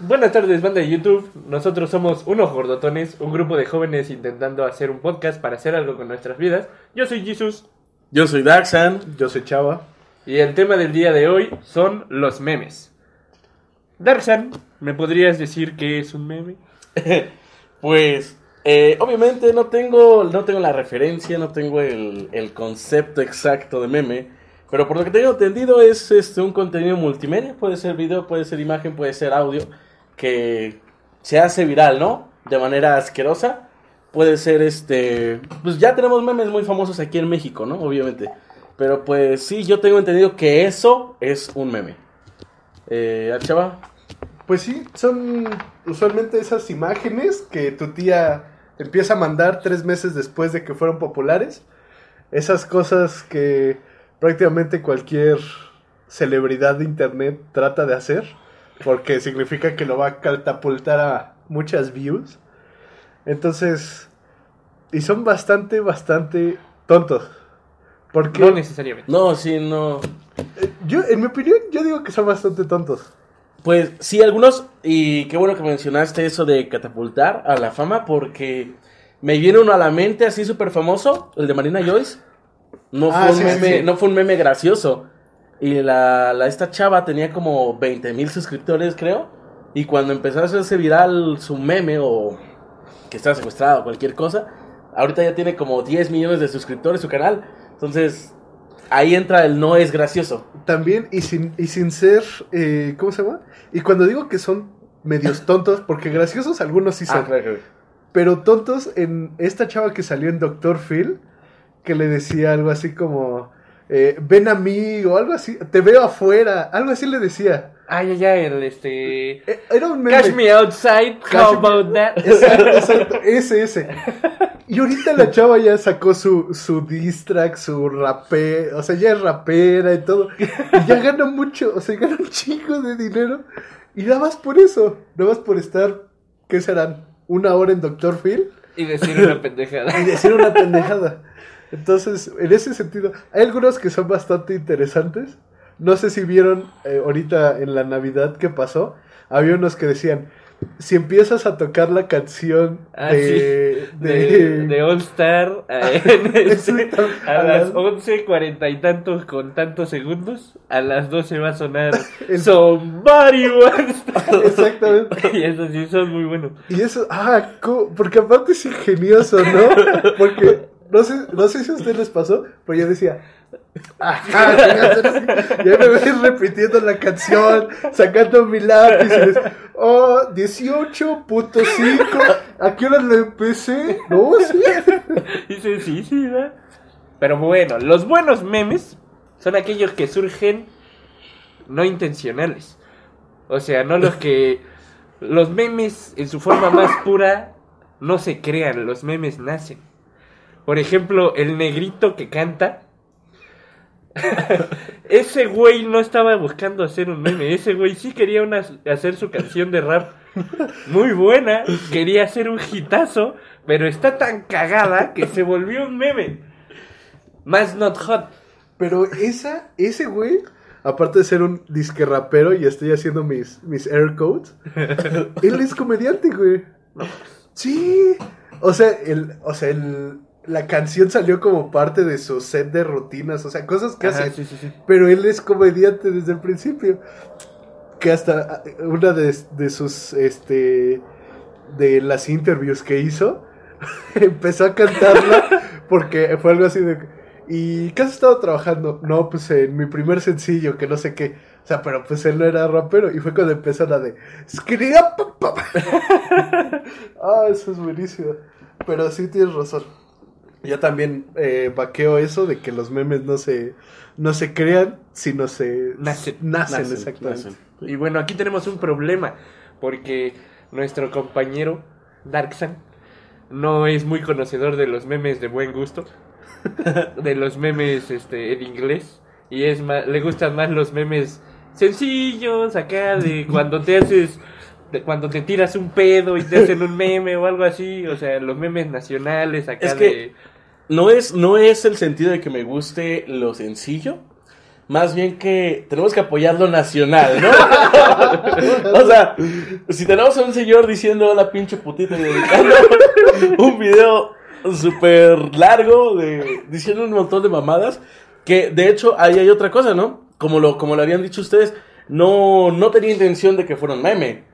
Buenas tardes, banda de YouTube. Nosotros somos unos gordotones, un grupo de jóvenes intentando hacer un podcast para hacer algo con nuestras vidas. Yo soy Jesus Yo soy Daxan. Yo soy Chava. y el tema del día de hoy son los memes. Darsan, ¿me podrías decir qué es un meme? Pues, eh, obviamente no tengo, no tengo la referencia, no tengo el, el concepto exacto de meme. Pero por lo que tengo entendido es este, un contenido multimedia. Puede ser video, puede ser imagen, puede ser audio. Que se hace viral, ¿no? De manera asquerosa. Puede ser este... Pues ya tenemos memes muy famosos aquí en México, ¿no? Obviamente. Pero pues sí, yo tengo entendido que eso es un meme. Eh, Chava. Pues sí, son usualmente esas imágenes que tu tía empieza a mandar tres meses después de que fueron populares. Esas cosas que prácticamente cualquier celebridad de internet trata de hacer. Porque significa que lo va a catapultar a muchas views. Entonces, y son bastante, bastante tontos. Porque No necesariamente. No, sí, no. yo, en mi opinión, yo digo que son bastante tontos. Pues sí, algunos, y qué bueno que mencionaste eso de catapultar a la fama, porque me viene uno a la mente así súper famoso, el de Marina Joyce. No fue, Ah, un sí, sí, meme, sí. no fue un meme gracioso. Y la, la- esta chava tenía como 20 mil suscriptores, creo. Y cuando empezó a hacerse viral su meme o que estaba secuestrado o cualquier cosa, ahorita ya tiene como 10 millones de suscriptores su canal. Entonces, ahí entra el no es gracioso. También, y sin, y sin ser, eh, ¿cómo se llama? Y cuando digo que son medios tontos, porque graciosos algunos sí son, Ah, claro, claro. pero tontos en esta chava que salió en Doctor Phil, que le decía algo así como, eh, ven a mí, o algo así, te veo afuera, algo así le decía. Ah, ya, ya, el este... Eh, Era un meme. Cash me outside, Cash how me- about that? Exacto, exacto, ese, ese. Y ahorita la chava ya sacó su, su diss track, su rapé, o sea, ya es rapera y todo. Y ya gana mucho, o sea, gana un chingo de dinero. Y nada más por eso, nada más por estar, ¿qué serán? Una hora en Doctor Phil Y decir una pendejada. y decir una pendejada. Entonces, en ese sentido, hay algunos que son bastante interesantes. No sé si vieron eh, ahorita en la Navidad que pasó, había unos que decían, si empiezas a tocar la canción Ah, de, De, de- de All Star este- a las 11, cuarenta y tantos con tantos segundos, a las 12 va a sonar El- Somebody Once to-" Exactamente. Y esos sí son muy buenos. Y eso, ah, porque aparte es ingenioso, ¿no? Porque no sé, no sé si a ustedes les pasó, pero yo decía, ajá, ya me ves repitiendo la canción, sacando mi lápiz, oh, 18.5, ¿a qué hora lo empecé? No, sí. Dice, sí, sí, ¿verdad? Pero bueno, los buenos memes son aquellos que surgen no intencionales. O sea, no los que... Los memes en su forma más pura no se crean, los memes nacen. Por ejemplo, el negrito que canta. ese güey no estaba buscando hacer un meme, ese güey sí quería una- hacer su canción de rap muy buena, quería hacer un hitazo, pero está tan cagada que se volvió un meme. Más not hot. Pero esa, ese güey, aparte de ser un disque rapero y estoy haciendo mis, mis air codes, él es comediante, güey. Sí. O sea, el, o sea, el, la canción salió como parte de su set de rutinas, o sea, cosas que Ajá, hace. sí, sí, sí. Pero él es comediante desde el principio. Que hasta ah, una de, de sus, este, de las interviews que hizo, empezó a cantarla porque fue algo así de... ¿Y qué has estado trabajando? No, pues en mi primer sencillo, que no sé qué. O sea, pero pues él no era rapero. Y fue cuando empezó la de... Ah, eso es buenísimo. Pero sí tienes razón. Yo también eh, vaqueo eso de que los memes no se, no se crean, sino se Nacen. nacen, Nacen, exactamente. nacen. Y bueno, aquí tenemos un problema, porque nuestro compañero Darksan no es muy conocedor de los memes de buen gusto, de los memes este en inglés, y es más, le gustan más los memes sencillos, acá de cuando te haces de cuando te tiras un pedo y te hacen un meme o algo así, o sea, los memes nacionales acá Es que- de No es, no es el sentido de que me guste lo sencillo. Más bien que tenemos que apoyar lo nacional, ¿no? o sea, si tenemos a un señor diciendo la pinche putita y dedicando un video súper largo de, diciendo un montón de mamadas, que de hecho ahí hay otra cosa, ¿no? Como lo, como lo habían dicho ustedes, no, no tenía intención de que fuera un meme.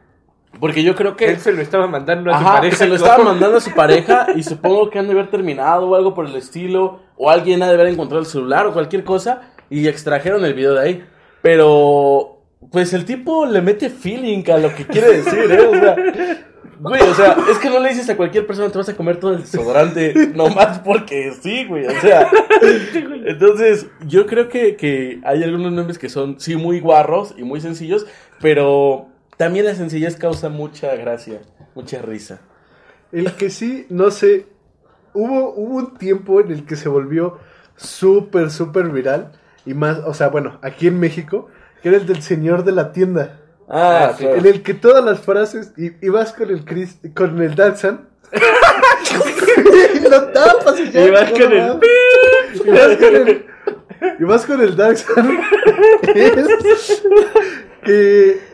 Porque yo creo que... él se lo estaba mandando a su pareja. se lo estaba mandando a su pareja y supongo que han de haber terminado o algo por el estilo, o alguien ha de haber encontrado el celular o cualquier cosa y extrajeron el video de ahí. Pero, pues el tipo le mete feeling a lo que quiere decir, ¿eh? O sea, güey, o sea, es que no le dices a cualquier persona te vas a comer todo el desodorante nomás porque sí, güey, o sea. Entonces, yo creo que, que hay algunos memes que son, sí, muy guarros y muy sencillos, pero también la sencillez causa mucha gracia, mucha risa. El que sí, no sé, hubo, hubo un tiempo en el que se volvió súper, súper viral. Y más, o sea, bueno, aquí en México, que era el del señor de la tienda. Ah, sí. claro. En el que todas las frases, y, y vas con el Chris, con el Danzan. y lo tapas y ya, Y vas con el. Y vas con el. Y vas con el Danzan. que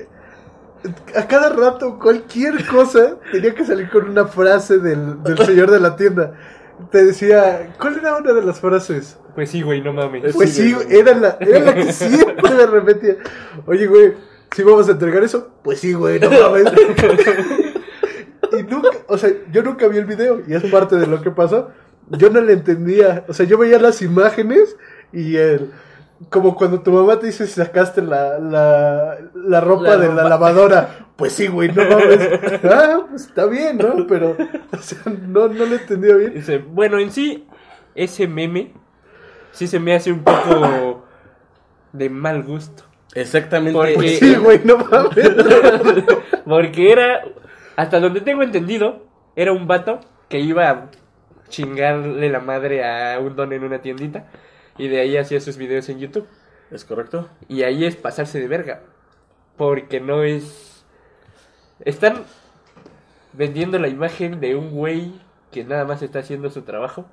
a cada rato, cualquier cosa tenía que salir con una frase del, del señor de la tienda. Te decía, ¿cuál era una de las frases? Pues sí, güey, no mames. Pues Sí, sí, güey. era la, era la que siempre me repetía. Oye, güey, ¿sí vamos a entregar eso? Pues sí, güey, no mames. y nunca, o sea, yo nunca vi el video y es parte de lo que pasó. Yo no le entendía, o sea, yo veía las imágenes y el... Como cuando tu mamá te dice si sacaste la, la, la ropa La de ropa. la lavadora. Pues sí, güey, no mames. Ah, pues está bien, ¿no? Pero, o sea, no, no lo entendía bien. Dice, bueno, en sí, ese meme sí se me hace un poco de mal gusto. Exactamente. Porque- Pues sí, güey, no mames. Porque era, hasta donde tengo entendido, era un vato que iba a chingarle la madre a un don en una tiendita. Y de ahí hacía sus videos en YouTube. ¿Es correcto? Y ahí es pasarse de verga. Porque no es... Están vendiendo la imagen de un güey que nada más está haciendo su trabajo.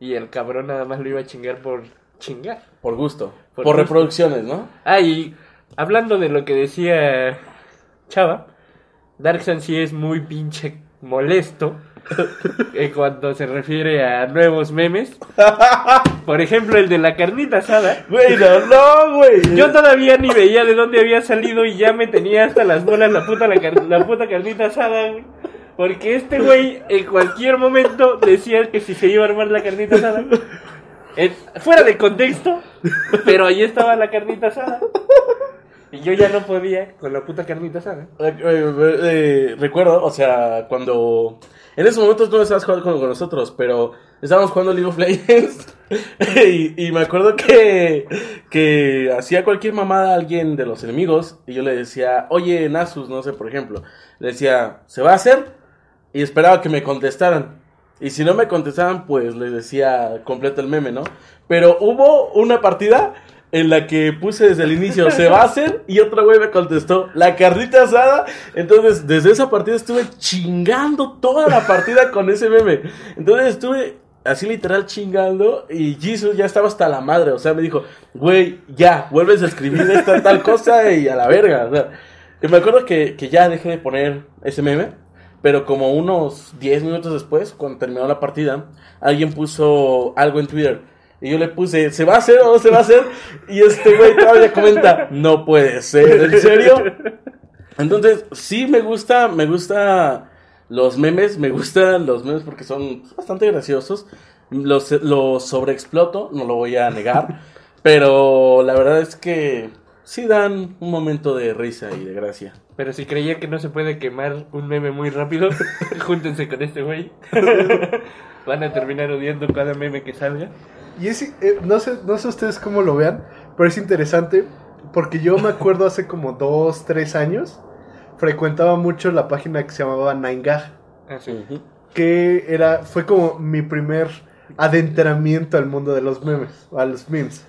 Y el cabrón nada más lo iba a chingar por chingar. Por gusto. Por Por, gusto. reproducciones, ¿no? Ah, y hablando de lo que decía Chava, Darksan sí es muy pinche molesto en cuanto se refiere a nuevos memes. Por ejemplo, el de la carnita asada. Güey, no, güey. Yo todavía ni veía de dónde había salido y ya me tenía hasta las bolas la puta, la, puta carnita asada, güey. Porque este güey en cualquier momento decía que si se iba a armar la carnita asada. fuera de contexto, pero ahí estaba la carnita asada. Y yo ya no podía con la puta carnita asada. Eh, eh, eh, recuerdo, o sea, cuando... En esos momentos no estabas jugando con, con nosotros, pero estábamos jugando League of Legends. y, y me acuerdo que, que hacía cualquier mamada a alguien de los enemigos. Y yo le decía, oye, Nasus, no sé, por ejemplo. Le decía, ¿se va a hacer? Y esperaba que me contestaran. Y si no me contestaban, pues les decía completo el meme, ¿no? Pero hubo una partida en la que puse desde el inicio, ¿se va a hacer? Y otro güey me contestó, la carnita asada. Entonces, desde esa partida estuve chingando toda la partida con ese meme. Entonces estuve así literal chingando y Jesus ya estaba hasta la madre. O sea, me dijo, güey, ya, vuelves a escribir esta tal cosa y a la verga. Y me acuerdo que, que ya dejé de poner ese meme. Pero como unos 10 minutos después, cuando terminó la partida, alguien puso algo en Twitter. Y yo le puse, ¿se va a hacer o no se va a hacer? Y este güey todavía comenta, no puede ser, ¿en serio? Entonces, sí me gusta, me gusta los memes, me gustan los memes porque son bastante graciosos. Los, los sobreexploto, no lo voy a negar. pero la verdad es que sí dan un momento de risa y de gracia. Pero si creía que no se puede quemar un meme muy rápido, júntense con este güey. Van a terminar odiando cada meme que salga. Y es, eh, no, sé, no sé ustedes cómo lo vean, pero es interesante porque yo me acuerdo hace como dos, tres años, frecuentaba mucho la página que se llamaba 9gag, Ah, sí. Que era, fue como mi primer adentramiento al mundo de los memes, a los memes.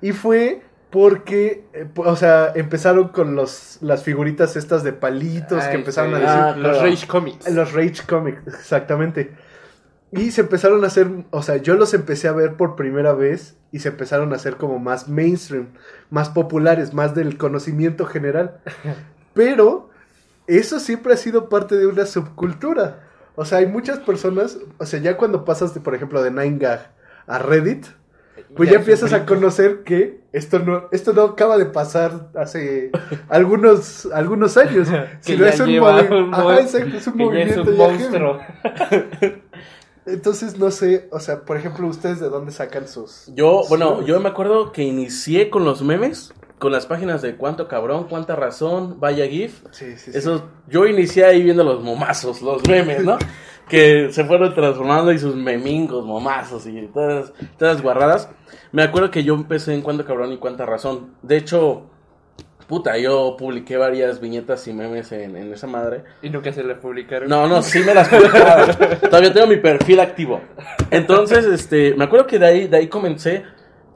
Y fue porque, eh, o sea, empezaron con los, las figuritas estas de palitos que empezaron a decir... Ah, los claro. Rage Comics. Los Rage Comics, exactamente. Y se empezaron a hacer, o sea, yo los empecé a ver por primera vez y se empezaron a hacer como más mainstream, más populares, más del conocimiento general. Pero eso siempre ha sido parte de una subcultura. O sea, hay muchas personas, o sea, ya cuando pasas, de, por ejemplo, de 9gag a Reddit, pues ya, empiezas a conocer que esto no, esto no acaba de pasar hace algunos, algunos años. Que sino ya es un, lleva movi- un Ajá, mo- exacto, es un que ya es movimiento un monstruo. Entonces, no sé, o sea, por ejemplo, ¿ustedes de dónde sacan sus...? Yo, bueno, yo me acuerdo que inicié con los memes, con las páginas de cuánto cabrón, cuánta razón, vaya GIF. Sí, sí, sí. Eso, yo inicié ahí viendo los momazos, los memes, ¿no? que se fueron transformando y sus memingos, momazos y todas, todas las guarradas. Me acuerdo que yo empecé en cuánto cabrón y cuánta razón. De hecho, puta, yo publiqué varias viñetas y memes en, en esa madre. Y nunca se le publicaron. No, no, sí me las publicaba. Todavía tengo mi perfil activo. Entonces, este, me acuerdo que de ahí, de ahí comencé,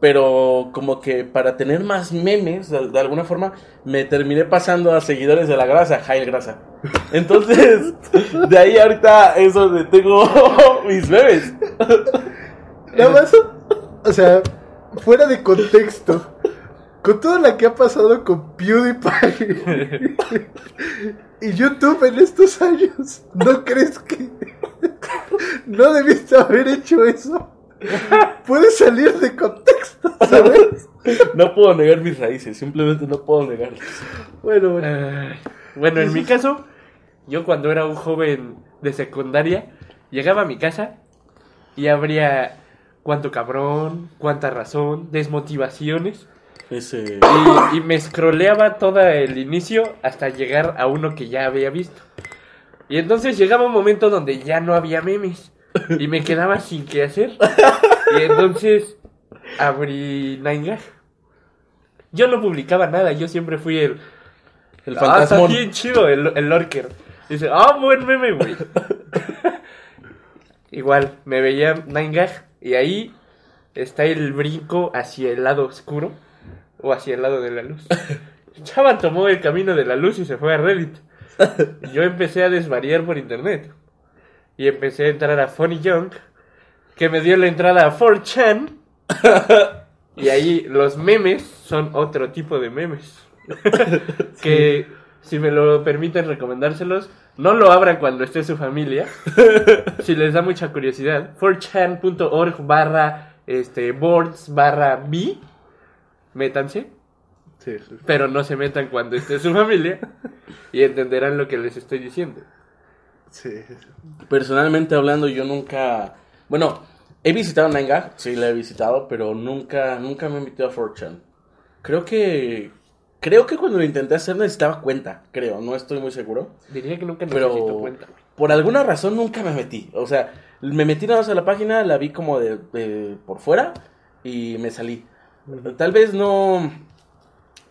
pero como que para tener más memes, de, de alguna forma, me terminé pasando a seguidores de la grasa, Jail Grasa. Entonces, de ahí ahorita es donde tengo mis memes. Nada más, o sea, fuera de contexto, con todo lo que ha pasado con PewDiePie y YouTube en estos años, ¿no crees que no debiste haber hecho eso? Puede salir de contexto, ¿sabes? No puedo negar mis raíces, simplemente no puedo negarlas. Bueno, bueno. Ay, Bueno, en mi caso, yo cuando era un joven de secundaria, llegaba a mi casa y habría cuánto cabrón, cuánta razón, desmotivaciones. Ese... Y, y me scrolleaba todo el inicio hasta llegar a uno que ya había visto. Y entonces llegaba un momento donde ya no había memes. Y me quedaba sin qué hacer. Y entonces abrí 9gag. Yo no publicaba nada, yo siempre fui el... El Ah, está bien chido el, el lurker. Dice, ah, buen meme, güey. Igual, me veía 9gag y ahí está el brinco hacia el lado oscuro o hacia el lado de la luz. Chaval tomó el camino de la luz y se fue a Reddit. Yo empecé a desvariar por internet. Y empecé a entrar a Funny Junk, que me dio la entrada a 4chan. Y ahí los memes son otro tipo de memes. que si me lo permiten recomendárselos, no lo abran cuando esté su familia. si les da mucha curiosidad, 4chan.org barra este, boards barra b, métanse, Sí, sí. pero no se metan cuando esté su familia y entenderán lo que les estoy diciendo. Sí, sí. Personalmente hablando, yo nunca. Bueno, he visitado 9gag, sí, la he visitado, pero nunca, nunca me he metido a 4chan. Creo que. Creo que cuando lo intenté hacer necesitaba cuenta, creo, no estoy muy seguro. Diría que nunca necesito Pero cuenta. por alguna razón nunca me metí. O sea, me metí nada más a la página, la vi como de, de por fuera y me salí. Tal vez no.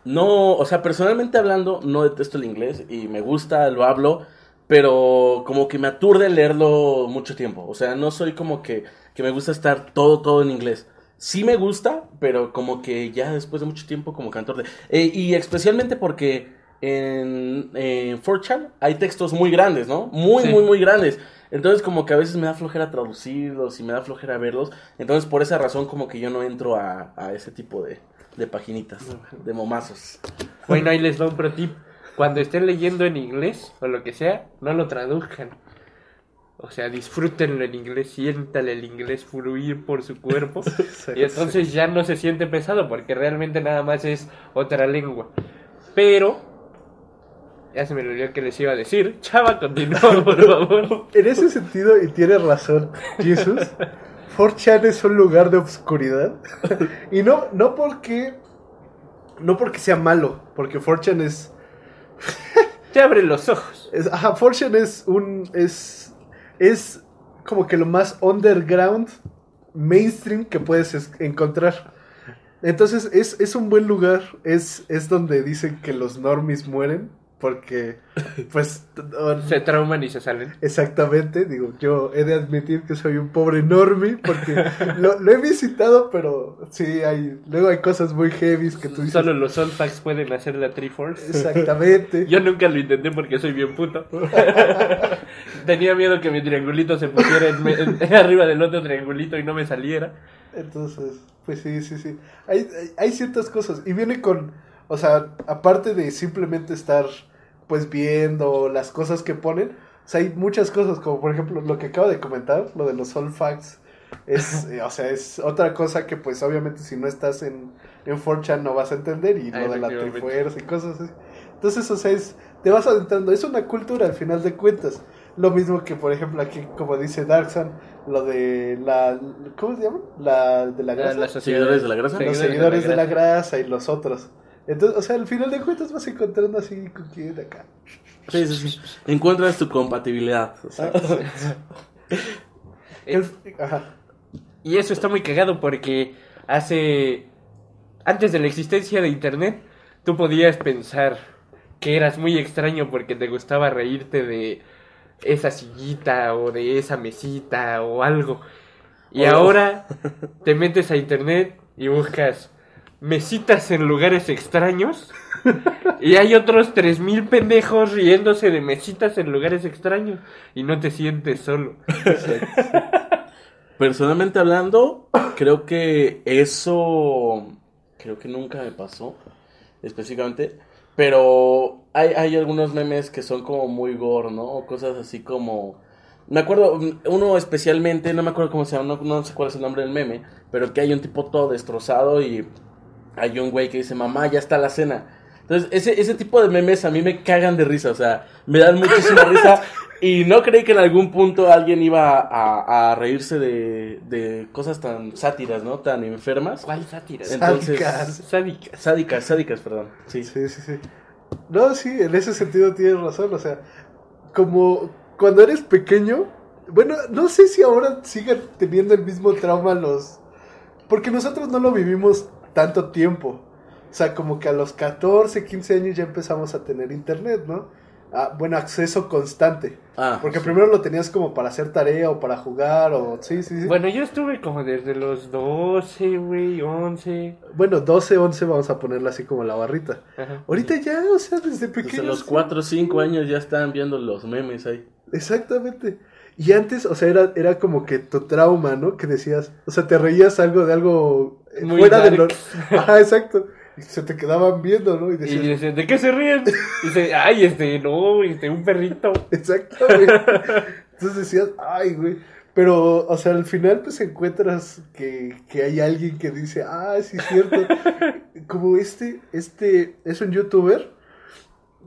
No, o sea, personalmente hablando, no detesto el inglés y me gusta, lo hablo, pero como que me aturde leerlo mucho tiempo. O sea, no soy como que, que me gusta estar todo, todo en inglés. Sí me gusta, pero como que ya después de mucho tiempo como me aturde. Eh, y especialmente porque en, en 4chan hay textos muy grandes, ¿no? Muy, Sí. muy, muy grandes. Entonces como que a veces me da flojera traducirlos y me da flojera verlos. Entonces por esa razón como que yo no entro a, a ese tipo de, de paginitas, de momazos. Bueno, ahí les doy un pro tip. Cuando estén leyendo en inglés o lo que sea, no lo traduzcan. O sea, disfrútenlo en inglés, siéntale el inglés fluir por su cuerpo. y entonces ya no se siente pesado porque realmente nada más es otra lengua. Pero, ya se me olvidó que les iba a decir. Chava, continúa, por favor. En ese sentido, y tienes razón, Jesús, 4chan es un lugar de obscuridad. y no, no porque. No porque sea malo, porque 4chan es. Te abre los ojos. es ajá, 4chan es un. Es. Es como que lo más underground, mainstream que puedes es- encontrar. Entonces es, es un buen lugar, es, es donde dicen que los normies mueren, porque pues Se trauman y se salen. exactamente, digo, yo he de admitir que soy un pobre normie, porque lo, lo he visitado, pero sí, hay, luego hay cosas muy heavy que tú dices. Solo los Solfax pueden hacer la Triforce. Exactamente. Yo nunca lo intenté porque soy bien puto. Tenía miedo que mi triangulito se pusiera en me- en- arriba del otro triangulito y no me saliera. Entonces, pues sí, sí, sí. Hay, hay, hay ciertas cosas. Y viene con, o sea, aparte de simplemente estar, pues, viendo las cosas que ponen, o sea, hay muchas cosas, como por ejemplo lo que acabo de comentar, lo de los Soul Facts. Es, eh, o sea, es otra cosa que, pues, obviamente, si no estás en, en 4chan no vas a entender. Y lo de la. Trifuerza y cosas así. Entonces, o sea, es, te vas adentrando. Es una cultura al final de cuentas. Lo mismo que, por ejemplo, aquí, como dice Darkson, lo de la. ¿Cómo se llama? La de la La- grasa. la sociedad- ¿Seguidores de la grasa? los seguidores de la grasa y los otros. Entonces, o sea, al final de cuentas vas encontrando así con quién acá. Sí, sí, sí. Encuentras tu compatibilidad. o sea. Eh, Ajá. Y eso está muy cagado porque hace... Antes de la existencia de Internet, tú podías pensar que eras muy extraño porque te gustaba reírte de esa sillita o de esa mesita o algo. Y Oh. ahora te metes a Internet y buscas mesitas en lugares extraños y hay otros 3000 pendejos riéndose de mesitas en lugares extraños y no te sientes solo. Personalmente hablando, creo que eso. Creo que nunca me pasó específicamente. Pero hay, hay algunos memes que son como muy gore, ¿no? Cosas así como. Me acuerdo, uno especialmente, no me acuerdo cómo se llama, no, no sé cuál es el nombre del meme, pero que hay un tipo todo destrozado y hay un güey que dice, mamá, ya está la cena. Entonces, ese, ese tipo de memes a mí me cagan de risa, o sea, me dan muchísima risa y no creí que en algún punto alguien iba a, a reírse de, de cosas tan sátiras, ¿no? Tan enfermas. ¿Cuál sátira? Entonces, Sádicas. Sádicas. sádicas, sádicas, perdón. Sí. Sí, sí, sí. No, sí, en ese sentido tienes razón. O sea, como cuando eres pequeño, bueno, no sé si ahora sigan teniendo el mismo trauma los... Porque nosotros no lo vivimos tanto tiempo. O sea, como que a los 14, 15 años ya empezamos a tener internet, ¿no? Ah, bueno, acceso constante. Ah, Porque sí. primero lo tenías como para hacer tarea o para jugar o... Sí, sí, sí. Bueno, yo estuve como desde los 12, güey, 11. Bueno, 12, 11 vamos a ponerla así como la barrita. Ajá. Ahorita ya, o sea, desde Desde pequeño. los 4 o 5 años ya están viendo los memes ahí. Exactamente. Y antes, o sea, era, era como que tu trauma, ¿no? Que decías, o sea, te reías algo de algo Muy fuera de lo... dark. Ajá, exacto. Y se te quedaban viendo, ¿no? Y Y decías, dice, ¿de qué se ríen? Y dice, ay, este, no, este, un perrito. exactamente. Entonces decías, ay, güey. Pero, o sea, al final, pues encuentras que, que hay alguien que dice, ah, sí, es cierto. Como este, este, es un youtuber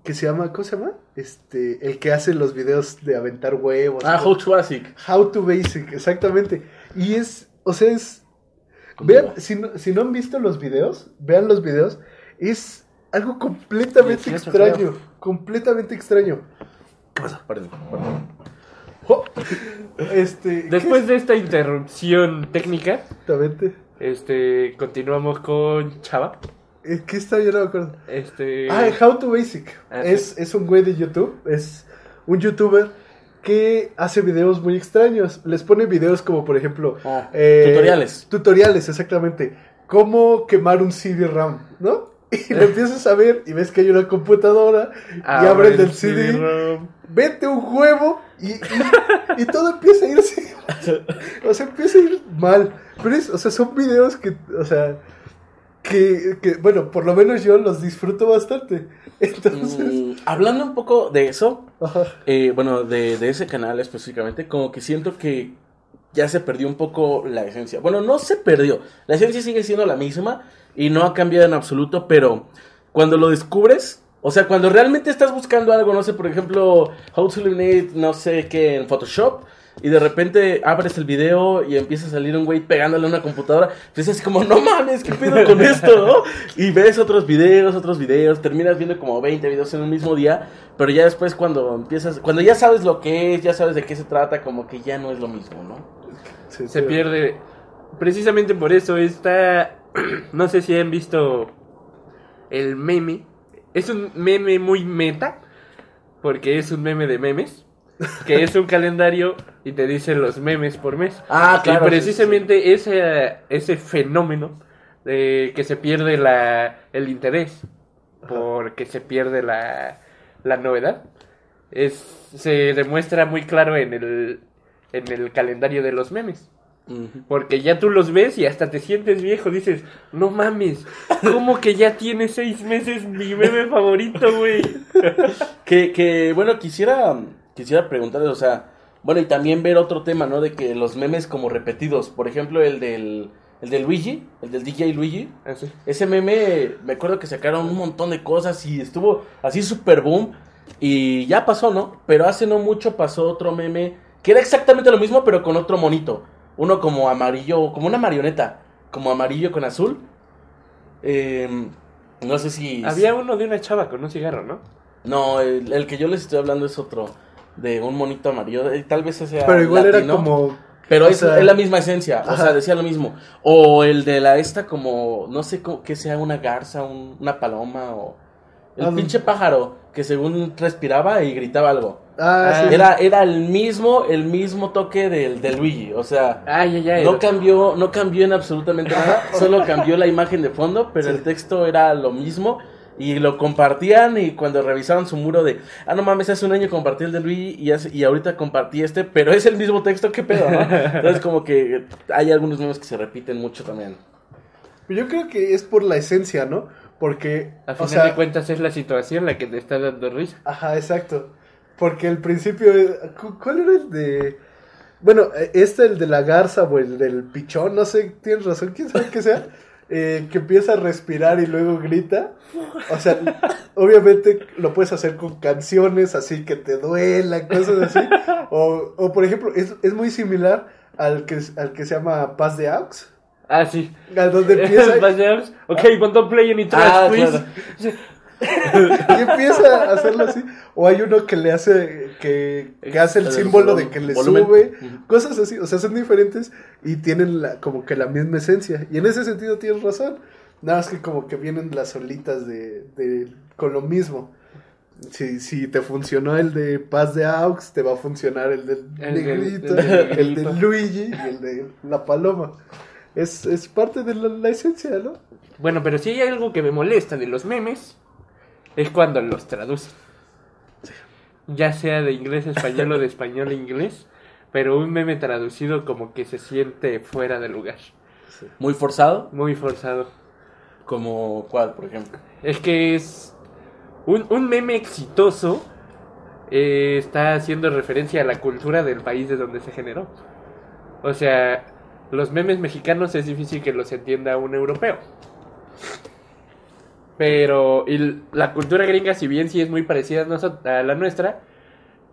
que se llama, ¿cómo se llama? Este, el que hace los videos de aventar huevos. Ah, How to Basic. How to Basic, exactamente. Y es, o sea, es... Vean, si no, si no han visto los videos, vean los videos, es algo completamente extraño, creo. completamente extraño. Perdón, perdón. Jo- Este, Después de esta interrupción técnica, ¿qué, exactamente. este, continuamos con Chava. Eh, ¿Qué está? Yo no me acuerdo. Este, Ah, How to Basic. Ah, es, es un güey de YouTube, es un youtuber que hace videos muy extraños. Les pone videos como, por ejemplo, Ah, Eh, tutoriales. Tutoriales, exactamente. Cómo quemar un CD-RAM, ¿no? Y lo empiezas a ver y ves que hay una computadora y abre abres el CD, CD-ROM. vete un huevo y, y, y todo empieza a ir así. O sea, empieza a ir mal. Pero es, o sea, son videos que, o sea, que, que, bueno, por lo menos yo los disfruto bastante. Entonces, Mm, hablando un poco de eso, eh, bueno, de, de ese canal específicamente, como que siento que ya se perdió un poco la esencia. Bueno, no se perdió, la esencia sigue siendo la misma y no ha cambiado en absoluto, pero cuando lo descubres, o sea, cuando realmente estás buscando algo, no sé, por ejemplo, how to eliminate, no sé qué, en Photoshop, y de repente abres el video y empieza a salir un güey pegándole a una computadora, pues es como, no mames, ¿qué pedo con esto, no? Y ves otros videos, otros videos, terminas viendo como 20 videos en un mismo día, pero ya después cuando empiezas, cuando ya sabes lo que es, ya sabes de qué se trata, como que ya no es lo mismo, ¿no? Sí, Se sí. pierde. Precisamente por eso esta no sé si han visto el meme. Es un meme muy meta, porque es un meme de memes. Que es un calendario y te dice los memes por mes. Ah, claro, Y precisamente ese, ese fenómeno de que se pierde la, el interés porque se pierde la, la novedad es, se demuestra muy claro en el, en el calendario de los memes. Porque ya tú los ves y hasta te sientes viejo. Dices, no mames, ¿cómo que ya tiene seis meses mi meme favorito, güey? Que, que, bueno, quisiera, quisiera preguntarles, o sea, bueno, y también ver otro tema, ¿no? De que los memes como repetidos, por ejemplo, el del, el del Luigi, el del DJ Luigi, Así. ese meme, me acuerdo que sacaron un montón de cosas y estuvo así super boom y ya pasó, ¿no? Pero hace no mucho pasó otro meme que era exactamente lo mismo, pero con otro monito. Uno como amarillo, como una marioneta, como amarillo con azul. Eh, no sé si... Había uno de una chava con un cigarro, ¿no? No, el, el que yo les estoy hablando es otro. De un monito amarillo. Tal vez ese sea. Pero igual era latino, como. Pero es, sea, es la misma esencia. O sea, decía lo mismo. O el de la esta, como. No sé cómo, que sea una garza, un- una paloma o. El Ah, pinche pájaro que según respiraba y gritaba algo. Ah, sí. Era, era el mismo, el mismo toque del de Luigi. O sea. Ay, ay, ay. No cambió, no cambió en absolutamente nada, solo cambió la imagen de fondo, pero el texto era lo mismo y lo compartían y cuando revisaban su muro de, ah no mames, hace un año compartí el de Luigi y, hace- y ahorita compartí este, pero es el mismo texto, qué pedo, ¿no? Entonces como que hay algunos memes que se repiten mucho también. Yo creo que es por la esencia, ¿no? Porque. A o final sea, de cuentas es la situación la que te está dando risa. Ajá, exacto. Porque el principio. cu- ¿Cuál era el de.? Bueno, eh, este, el de la garza o el del pichón, no sé, tienes razón, quién sabe qué sea. Eh, que empieza a respirar y luego grita. O sea, obviamente lo puedes hacer con canciones así que te duela, cosas así. O, o por ejemplo, es, es muy similar al que, al que se llama Paz de Aux. Ah, sí. Al donde empieza. Paseamos. Ok, don't play any trash, Ah, please. claro. Y empieza a hacerlo así. O hay uno que le hace, que, que hace el El símbolo de que le volumen. sube, cosas así. O sea, son diferentes y tienen la- como que la misma esencia. Y en ese sentido tienes razón. Nada más que como que vienen las olitas de, de con lo mismo. Si, si te funcionó el de Paz de Aux, te va a funcionar el del El del- negrito, el de. Luigi y el de la paloma. Es, es parte de la, la esencia, ¿no? Bueno, pero si hay algo que me molesta de los memes, es cuando los traducen. Ya sea de inglés a español o de español a inglés, pero un meme traducido como que se siente fuera de lugar. Muy forzado, Muy forzado. como cuál, por ejemplo. Es que es un, un meme exitoso. eh, está haciendo referencia a la cultura del país de donde se generó. O sea, los memes mexicanos es difícil que los entienda un europeo. Pero y la cultura gringa, si bien sí es muy parecida a, la nuestra,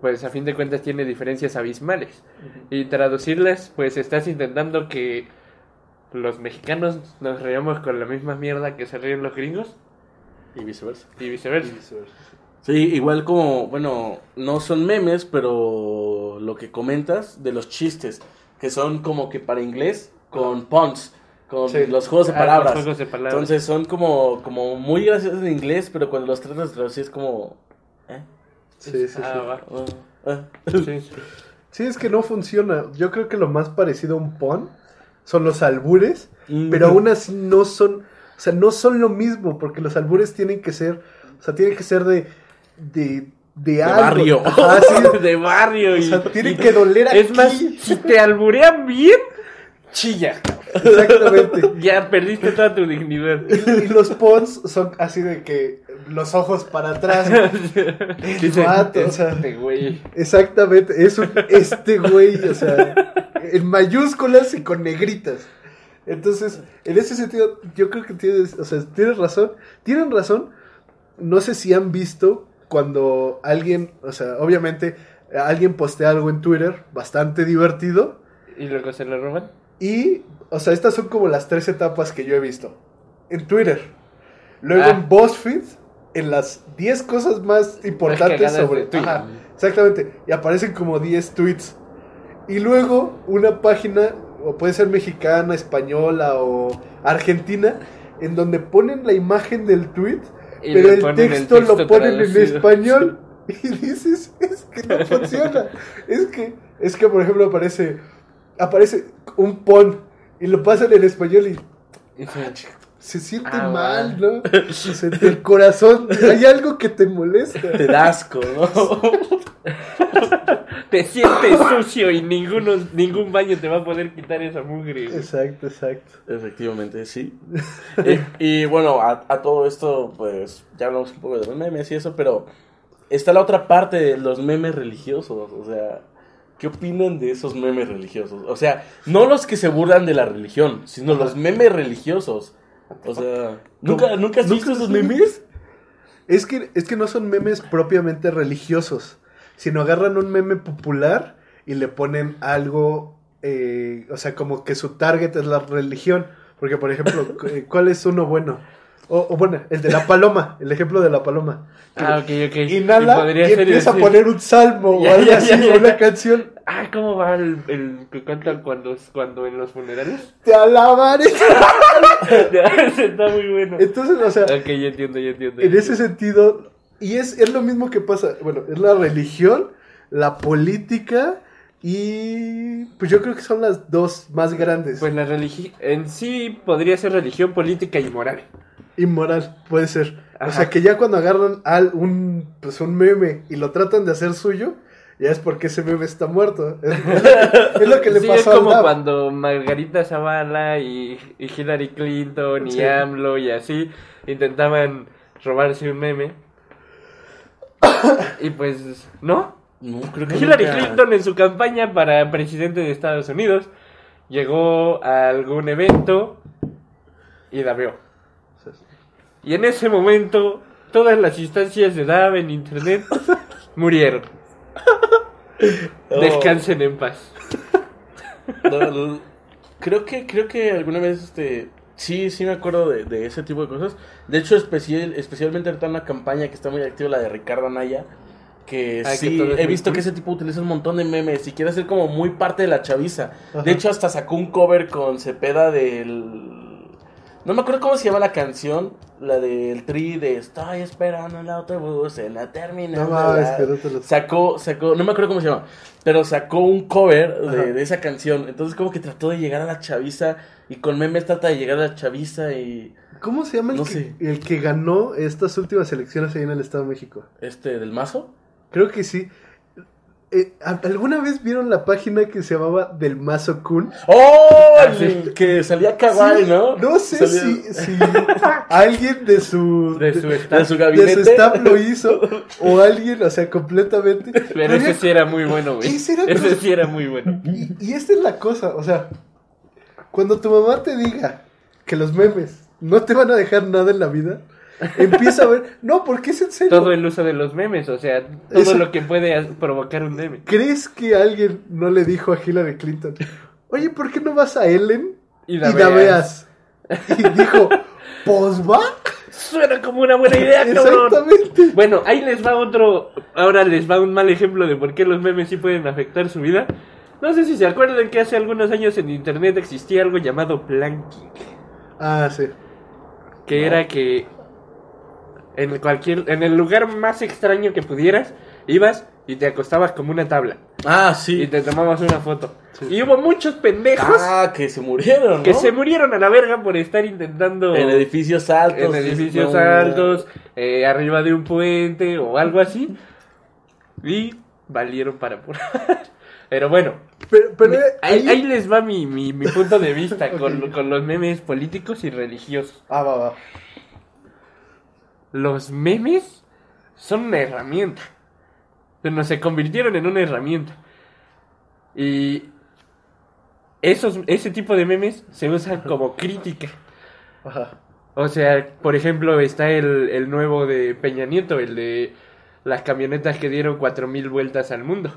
pues a fin de cuentas tiene diferencias abismales. Y traducirlas, pues estás intentando que los mexicanos nos reamos con la misma mierda que se ríen los gringos Y viceversa. y viceversa. Sí, igual como, bueno, no son memes, pero lo que comentas de los chistes, que son como que para inglés, con puns, con Sí. los juegos de Ah, palabras. los juegos de palabras. Entonces son como, como muy graciosos en inglés, pero cuando los tratas de traducir es como... ¿eh? Sí, sí, Ah, sí. va. Ah, ah. Sí, es que no funciona. Yo creo que lo más parecido a un pon son los albures, Mm. pero aún así no son, o sea, no son lo mismo, porque los albures tienen que ser, o sea, tienen que ser de, de, de, algo. barrio. Ajá, sí, de barrio o y, sea, tiene y- que doler aquí. es más si te alburean bien chilla Exactamente. ya perdiste toda tu dignidad Y, y los pons son así de que los ojos para atrás. Dice, vato, o sea. este güey Exactamente, es un este güey, o sea, en mayúsculas y con negritas. Entonces, en ese sentido, yo creo que tienes, o sea, tienes razón. Tienen razón. No sé si han visto cuando alguien, o sea, obviamente, alguien postea algo en Twitter bastante divertido. y luego se lo roban Y, o sea, estas son como las tres etapas que yo he visto. En Twitter. Luego Ah. en BuzzFeed, en las 10 cosas más importantes sobre... Twitter. Ajá, exactamente. Y aparecen como 10 tweets. Y luego una página o puede ser mexicana, española o argentina, en donde ponen la imagen del tweet, Y pero el texto, el lo ponen en español. Y dices, es que no funciona. es que, es que por ejemplo aparece, aparece un pon y lo pasan en español y se- siente Ah, mal, ¿no? Se- el corazón, hay algo que te molesta. Te da asco, ¿no? Te sientes sucio y ninguno, ningún baño te va a poder quitar esa mugre. güey. Exacto, exacto. Efectivamente, sí. y, y, bueno, a, a todo esto, pues ya hablamos un poco de los memes y eso, pero está la otra parte de los memes religiosos. O sea, ¿qué opinan de esos memes religiosos? O sea, no los que se burlan de la religión, sino los memes religiosos. O sea, ¿nunca, ¿nunca has visto esos memes? Es que, es que no son memes propiamente religiosos, sino agarran un meme popular y le ponen algo, eh, o sea, como que su target es la religión. Porque, por ejemplo, eh, ¿cuál es uno bueno? O, o bueno, el de la paloma, el ejemplo de la paloma. Ah, ok, ok. Inhala y, ser empieza a poner un salmo o algo ya, así, ya, una canción. Ah, ¿cómo va el, el que cantan cuando, cuando en los funerales? Te alabaré. Está muy bueno. Entonces, o sea, Ok, ya entiendo, ya entiendo. en ese sentido, y es, es lo mismo que pasa, bueno, es la religión, la política y pues yo creo que son las dos más grandes. Pues la religión, en sí podría ser religión, política y moral. Inmoral, puede ser. O sea que ya cuando agarran al, un, pues un meme y lo tratan de hacer suyo, ya es porque ese meme está muerto. Es, es lo que le sí, pasó es como cuando Margarita Zavala y, y Hillary Clinton y Sí. AMLO y así intentaban robarse un meme. y pues, ¿no? No, creo que Hillary nunca. Clinton en su campaña para presidente de Estados Unidos llegó a algún evento y dabeó. Y en ese momento todas las instancias de DAB en internet murieron. Descansen en paz. No, creo que creo que alguna vez este sí sí me acuerdo de, de ese tipo de cosas de hecho especial especialmente ahorita una campaña que está muy activa la de Ricardo Anaya que Ah, sí he visto cool. que ese tipo utiliza un montón de memes y quiere hacer como muy parte de la chaviza Ajá. de hecho hasta sacó un cover con Cepeda del no me acuerdo cómo se llama la canción la del tri de estoy esperando el autobús en la terminal No mames, de que la-". no te lo- sacó, sacó, no me acuerdo cómo se llama, pero sacó un cover de, de esa canción. Entonces como que trató de llegar a la chaviza y con memes trata de llegar a la chaviza y ¿Cómo se llama el, No que, sé. el que ganó estas últimas elecciones ahí en el Estado de México? este del mazo. Creo que sí. Eh, ¿a- ¿Alguna vez vieron la página que se llamaba Del Mazo Kun? ¡Oh! Ah, el. Que salía kawaii, Sí, ¿no? No sé Salía- si, si alguien de su, De su de su de gabinete. su staff lo hizo o alguien, o sea, completamente. Pero ese sí era muy bueno, güey. Ese era- Ese sí era muy bueno. Y, y esta es la cosa, o sea, cuando tu mamá te diga que los memes no te van a dejar nada en la vida, empieza a ver, no, porque es en serio. Todo el uso de los memes, o sea, todo Eso- lo que puede provocar un meme. ¿Crees que alguien no le dijo a Hillary Clinton, oye, ¿por qué no vas a Ellen Y y la la veas. veas? Y dijo, pues va. Suena como una buena idea, cabrón. Exactamente. Bueno, ahí les va otro. Ahora les va un mal ejemplo de por qué los memes sí pueden afectar su vida. No sé si se acuerdan que hace algunos años en internet existía algo llamado planking. Ah, sí. Que No. era que en cualquier. en el lugar más extraño que pudieras, ibas y te acostabas como una tabla. Ah, Y sí. te tomabas una foto. Y hubo muchos pendejos Ah, que se murieron, ¿no? que se murieron a la verga por estar intentando. En edificios altos. en edificios no, altos, eh, arriba de un puente o algo así. Y valieron para por. Pero bueno, Pero, pero eh, ahí, ahí- les va mi, mi, mi punto de vista con, Ok. con los memes políticos y religiosos. Ah, va, va. Los memes son una herramienta. Bueno, se convirtieron en una herramienta. Y esos, ese tipo de memes se usan como crítica. O sea, por ejemplo, está el, el nuevo de Peña Nieto, el de las camionetas que dieron 4000 vueltas al mundo.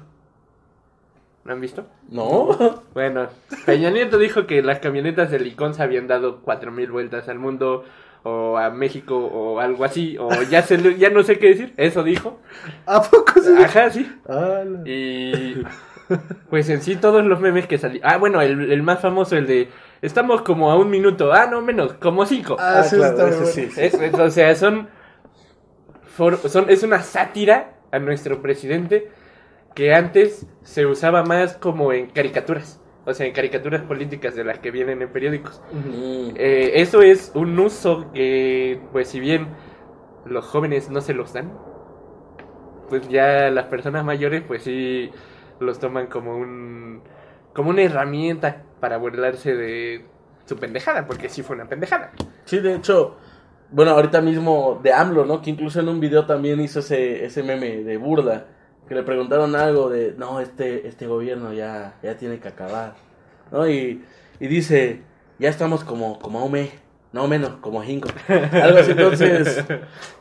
¿Lo han visto? No. Bueno, Peña Nieto dijo que las camionetas de Licón se habían dado 4000 vueltas al mundo o a México o algo así, o ya se le- ya no sé qué decir, eso dijo. ¿A poco se Ajá, sí. Ah, Y Pues en sí todos los memes que salían... Ah, bueno, el, el más famoso, el de... Estamos como a un minuto. Ah, no, menos, como cinco. Ah, sí, claro, está ese muy sí, bueno. sí. Es- es- o sea, son, for- son... Es una sátira a nuestro presidente que antes se usaba más como en caricaturas. O sea, en caricaturas políticas de las que vienen en periódicos. Mm. Eh, eso es un uso que, pues si bien los jóvenes no se los dan, pues ya las personas mayores, pues sí los toman como un como una herramienta para burlarse de su pendejada, porque sí fue una pendejada. Sí, de hecho, bueno, ahorita mismo de AMLO, ¿no? Que incluso en un video también hizo ese, ese meme de burla, que le preguntaron algo de, no, este, este gobierno ya, ya tiene que acabar, ¿no? Y, y dice, ya estamos como, como a un mes, no menos, como a cinco. Algo así, entonces,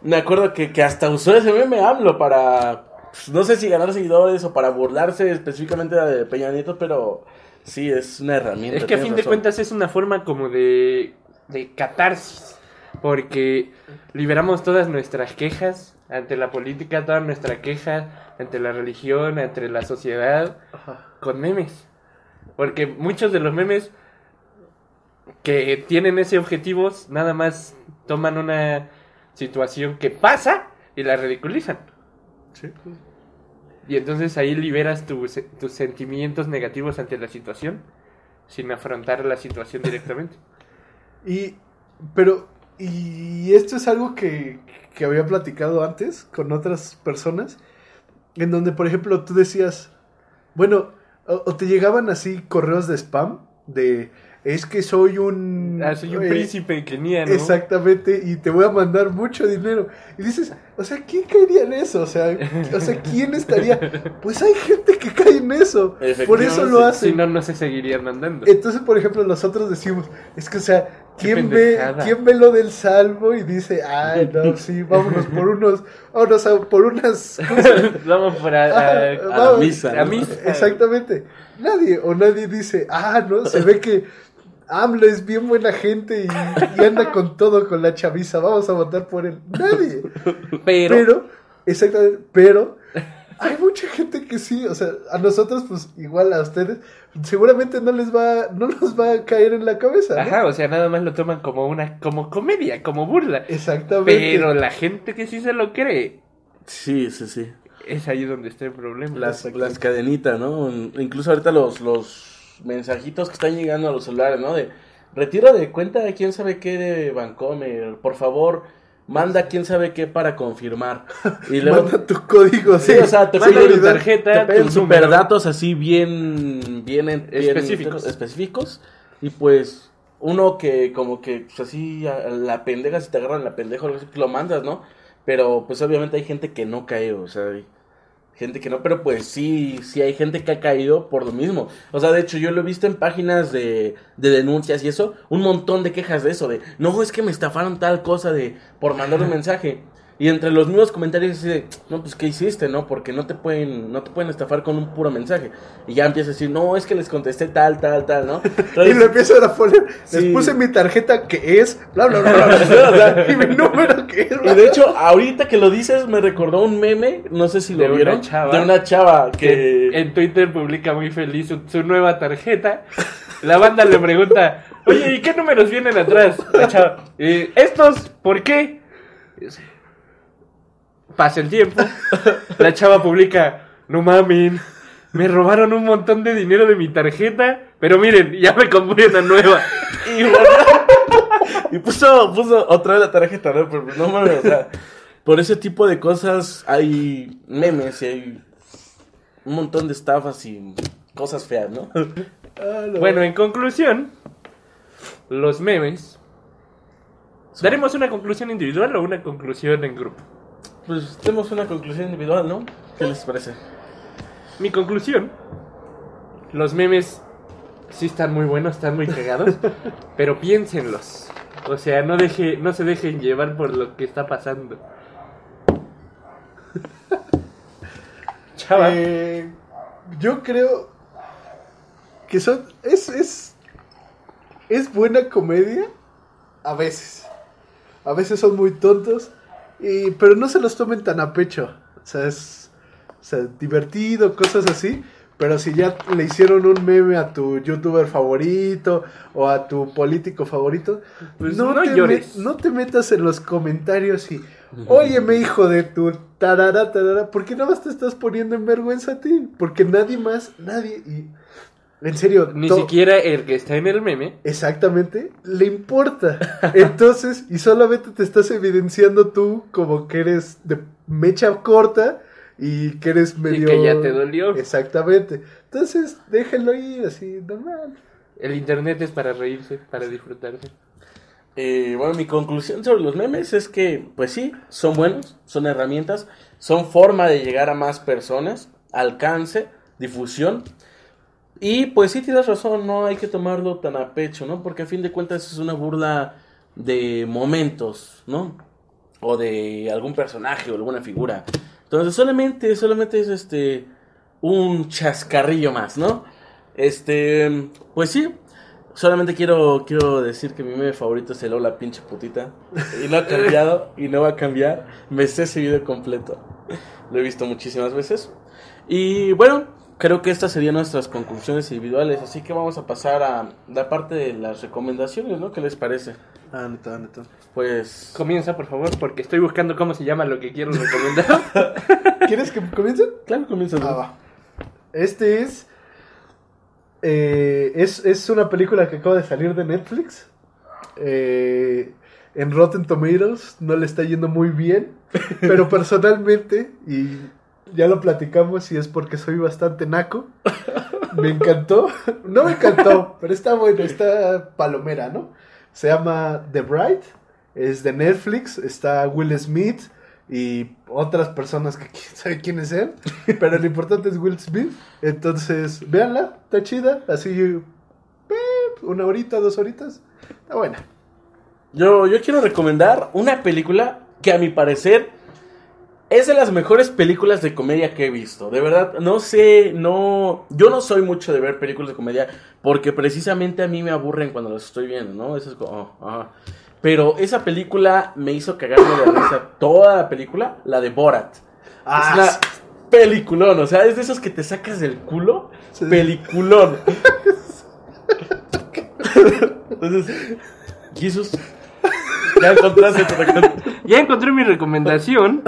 me acuerdo que, que hasta usó ese meme AMLO para, pues, no sé si ganar seguidores o para burlarse específicamente de Peña Nieto, pero sí, es una herramienta. Es que a fin de cuentas es una forma como de, de catarsis, porque liberamos todas nuestras quejas ante la política, todas nuestras quejas ante la religión, ante la sociedad, con memes. Porque muchos de los memes que tienen ese objetivo nada más toman una situación que pasa y la ridiculizan. Y entonces ahí liberas tus, tus sentimientos negativos ante la situación sin afrontar la situación directamente. Y, pero, y esto es algo que, que había platicado antes con otras personas, en donde, por ejemplo, tú decías, bueno, o, o te llegaban así correos de spam, de, es que soy un... Ah, soy un eh, príncipe keniano. Exactamente, y te voy a mandar mucho dinero. Y dices, o sea, ¿quién caería en eso? O sea, o sea ¿quién estaría? Pues hay gente que cae en eso. Por eso lo hacen. Si no, no se seguirían mandando. Entonces, por ejemplo, nosotros decimos, es que, o sea, ¿quién ve. ¿quién ve lo del salvo y dice, ay, no, sí, vámonos por unos, vámonos a por unas... Vamos por a, Ah, a- a vamos. la misa. a misa. Exactamente. Nadie, o nadie dice, ah, no, se ve que AMLO es bien buena gente y, y anda con todo con la chaviza, vamos a votar por él. Nadie. Pero, Pero, exactamente, pero hay mucha gente que sí, o sea, a nosotros, pues igual a ustedes, seguramente no les va, no nos va a caer en la cabeza. ¿no? ajá, o sea, nada más lo toman como una, como comedia, como burla. Exactamente. Pero la gente que sí se lo cree, Sí, sí, sí. es ahí donde está el problema. Las, las cadenitas, ¿no? Incluso ahorita los, los mensajitos que están llegando a los celulares, ¿no? De retiro de cuenta de quién sabe qué de Bancomer, por favor, manda quién sabe qué para confirmar. Y luego, Manda tu código, sí, o sea, te piden, tu tarjeta, te piden tu super número. datos así bien, bien, bien Específicos. específicos. Y pues, uno que como que, pues así, a la pendeja, si te agarran la pendeja, o algo así, pues, lo mandas, ¿no? Pero pues obviamente hay gente que no cae, o sea, gente que no, pero pues sí, sí hay gente que ha caído por lo mismo. O sea, de hecho yo lo he visto en páginas de, de denuncias y eso, un montón de quejas de eso, de, no, es que me estafaron tal cosa de, por mandar un mensaje. Y entre los mismos comentarios así de, no, pues ¿qué hiciste, no? Porque no te pueden, no te pueden estafar con un puro mensaje. Y ya empieza a decir, no, es que les contesté tal, tal, tal, ¿no? Y lo empiezan a poner, les Sí. puse mi tarjeta que es, bla, bla, bla, bla, bla, bla, y mi número que es, bla, Y de hecho, ahorita que lo dices, me recordó un meme, no sé si lo De una vieron, chava. de una chava que... que en Twitter publica muy feliz su, su nueva tarjeta. La banda le pregunta, oye, ¿y qué números vienen atrás? La chava, "Eh, ¿Estos por qué? Pasa el tiempo. La chava publica, no mamen, me robaron un montón de dinero de mi tarjeta, pero miren, ya me compré una nueva. Y, bueno, y puso, puso otra vez la tarjeta, ¿no? Pero no mames, o sea, por ese tipo de cosas hay memes y hay un montón de estafas y cosas feas, ¿no? Ah, no. Bueno, en conclusión, los memes. ¿Daremos una conclusión individual o una conclusión en grupo? Pues tenemos una conclusión individual, ¿no? ¿Qué les parece? Mi conclusión, los memes sí están muy buenos, están muy cagados, pero piénsenlos. O sea, no deje, no se dejen llevar por lo que está pasando. Chava, Eh, yo creo que son es es es buena comedia a veces. A veces son muy tontos y pero no se los tomen tan a pecho. O sea, es o sea, divertido, cosas así, Pero si ya le hicieron un meme a tu youtuber favorito o a tu político favorito, Pues no, no te llores. me- no te metas en los comentarios y, óyeme hijo de tu tarara, tarara, ¿por qué nada más te estás poniendo en vergüenza a ti? Porque nadie más, nadie, y en serio, Ni to- siquiera el que está en el meme. Exactamente, le importa. Entonces, y solamente te estás evidenciando tú como que eres de mecha corta y que eres medio... que ya te dolió. Exactamente. Entonces, déjenlo ir así, normal. El internet es para reírse, para disfrutarse. Eh, bueno, mi conclusión sobre los memes es que, pues sí, son buenos, son herramientas, son forma de llegar a más personas, alcance, difusión. Y pues sí tienes razón, no hay que tomarlo tan a pecho, ¿no? Porque a fin de cuentas es una burla de momentos, ¿no? O de algún personaje o alguna figura. Entonces solamente, solamente es este un chascarrillo más, ¿no? Este, pues sí, solamente quiero, quiero decir que mi meme favorito es el hola pinche putita. Y no ha cambiado y no va a cambiar. Me sé ese video completo. Lo he visto muchísimas veces. Y bueno, creo que estas serían nuestras conclusiones individuales. Así que vamos a pasar a la parte de las recomendaciones, ¿no? ¿Qué les parece? Ah, neta, neta. Pues... Comienza, por favor, porque estoy buscando cómo se llama lo que quiero recomendar. ¿Quieres que comience? Claro, comienza. Ah, va. Este es, eh, es. Es una película que acaba de salir de Netflix. Eh, en Rotten Tomatoes no le está yendo muy bien. Pero personalmente, y ya lo platicamos y es porque soy bastante naco. Me encantó. No me encantó, pero está bueno, está palomera, ¿no? Se llama The Bride. Es de Netflix. Está Will Smith y otras personas que quién sabe quiénes sean. Pero lo importante es Will Smith. Entonces, véanla, está chida. Así, una horita, dos horitas. Está buena. Yo, yo quiero recomendar una película que a mi parecer es de las mejores películas de comedia que he visto. De verdad, no sé, no... Yo no soy mucho de ver películas de comedia porque precisamente a mí me aburren cuando las estoy viendo, ¿no? Eso es como... oh, ajá. Pero esa película me hizo cagarme de risa. Toda la película, la de Borat. Ah, es una peliculón, o sea, es de esos que te sacas del culo. Sí. Peliculón. Entonces, Jesús, ya encontraste tu recomendación. ya encontré mi recomendación.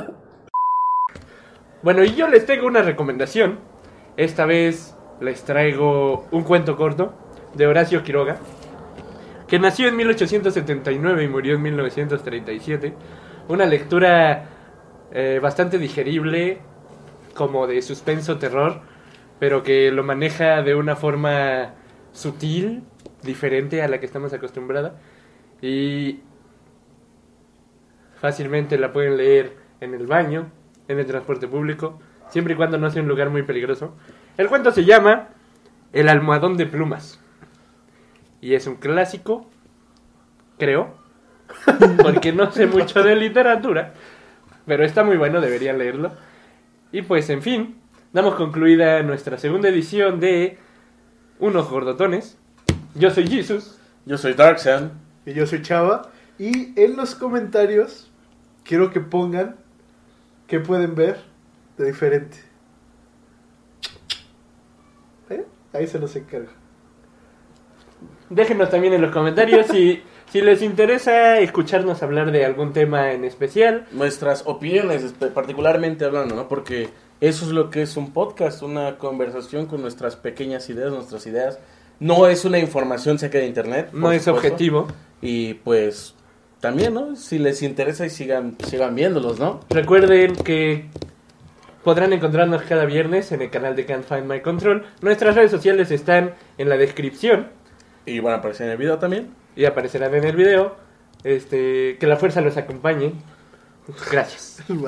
Bueno, y yo les traigo una recomendación. Esta vez les traigo un cuento corto de Horacio Quiroga, que nació en 1879 y murió en 1937. Una lectura eh, bastante digerible, como de suspenso terror, pero que lo maneja de una forma sutil, diferente a la que estamos acostumbrados. Y fácilmente la pueden leer en el baño, en el transporte público, siempre y cuando no sea un lugar muy peligroso. El cuento se llama El almohadón de plumas. Y es un clásico, creo, porque no sé mucho de literatura, pero está muy bueno, deberían leerlo. Y pues, en fin, damos concluida nuestra segunda edición de Unos Gordotones. Yo soy Jesus. Yo soy Darkseid. Y yo soy Chava. Y en los comentarios quiero que pongan qué pueden ver de diferente. ¿Eh? Ahí se los encargo. Déjenos también en los comentarios si, si les interesa escucharnos hablar de algún tema en especial. Nuestras opiniones, espe- particularmente hablando, ¿no? Porque eso es lo que es un podcast, una conversación con nuestras pequeñas ideas, nuestras ideas. No es una información saca de internet. No es supuesto. objetivo. Y pues también, ¿no? Si les interesa y sigan, sigan viéndolos, ¿no? Recuerden que podrán encontrarnos cada viernes en el canal de Can't Find My Control. Nuestras redes sociales están en la descripción Y van a aparecer en el video también. y aparecerán en el video. Este, que la fuerza los acompañe. Gracias. El.